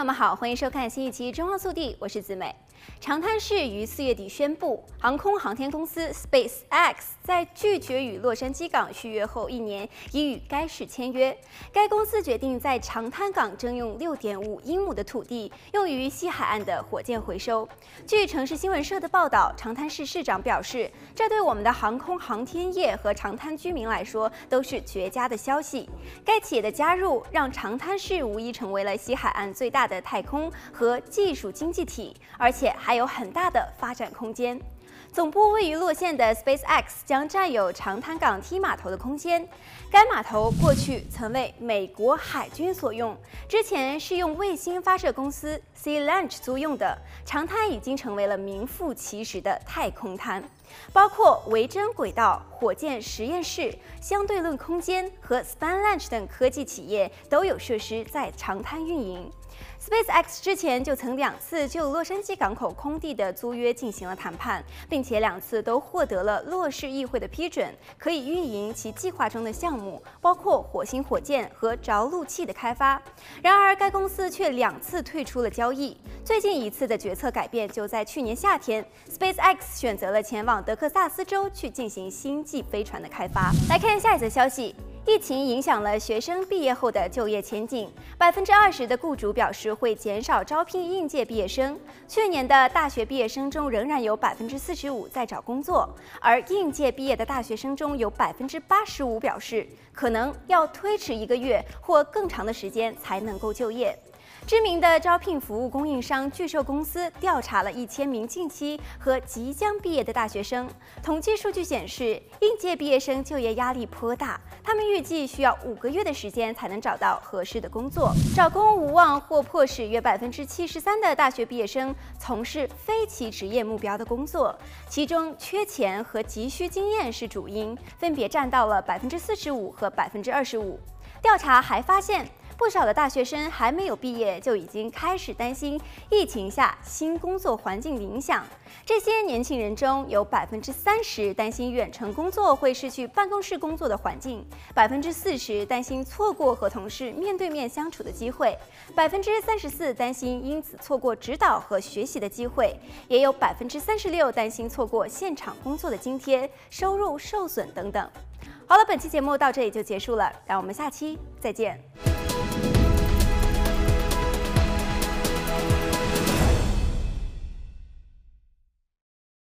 朋友们好，欢迎收看新一期《中澳速递》，我是子美。长滩市于四月底宣布，航空航天公司 SpaceX 在拒绝与洛杉矶港续约后一年，已与该市签约。该公司决定在长滩港征用六点五英亩的土地，用于西海岸的火箭回收。据城市新闻社的报道，长滩市市长表示，这对我们的航空航天业和长滩居民来说都是绝佳的消息。该企业的加入，让长滩市无疑成为了西海岸最大的太空和技术经济体，而且还有很大的发展空间。总部位于洛县的 SpaceX 将占有长滩港 T 码头的空间。该码头过去曾为美国海军所用，之前是用卫星发射公司 Sea Launch 租用的。长滩已经成为了名副其实的太空滩，包括维珍轨道、火箭实验室、相对论空间和 Spanlunch 等科技企业都有设施在长滩运营。SpaceX 之前就曾两次就洛杉矶港口空地的租约进行了谈判，并且两次都获得了洛市议会的批准，可以运营其计划中的项目，包括火星火箭和着陆器的开发。然而，该公司却两次退出了交易。最近一次的决策改变就在去年夏天，SpaceX 选择了前往德克萨斯州去进行星际飞船的开发。来看下一则消息。疫情影响了学生毕业后的就业前景，百分之二十的雇主表示会减少招聘应届毕业生。去年的大学毕业生中，仍然有百分之四十五在找工作，而应届毕业的大学生中有百分之八十五表示可能要推迟一个月或更长的时间才能够就业。知名的招聘服务供应商巨兽公司调查了一千名近期和即将毕业的大学生，统计数据显示，应届毕业生就业压力颇大，他们预计需要五个月的时间才能找到合适的工作，找工无望或迫使约百分之七十三的大学毕业生从事非其职业目标的工作，其中缺钱和急需经验是主因，分别占到了百分之四十五和百分之二十五。调查还发现，不少的大学生还没有毕业就已经开始担心疫情下新工作环境的影响。这些年轻人中有百分之三十担心远程工作会失去办公室工作的环境，百分之四十担心错过和同事面对面相处的机会，百分之三十四担心因此错过指导和学习的机会，也有百分之三十六担心错过现场工作的津贴、收入受损等等。好了，本期节目到这里就结束了，让我们下期再见。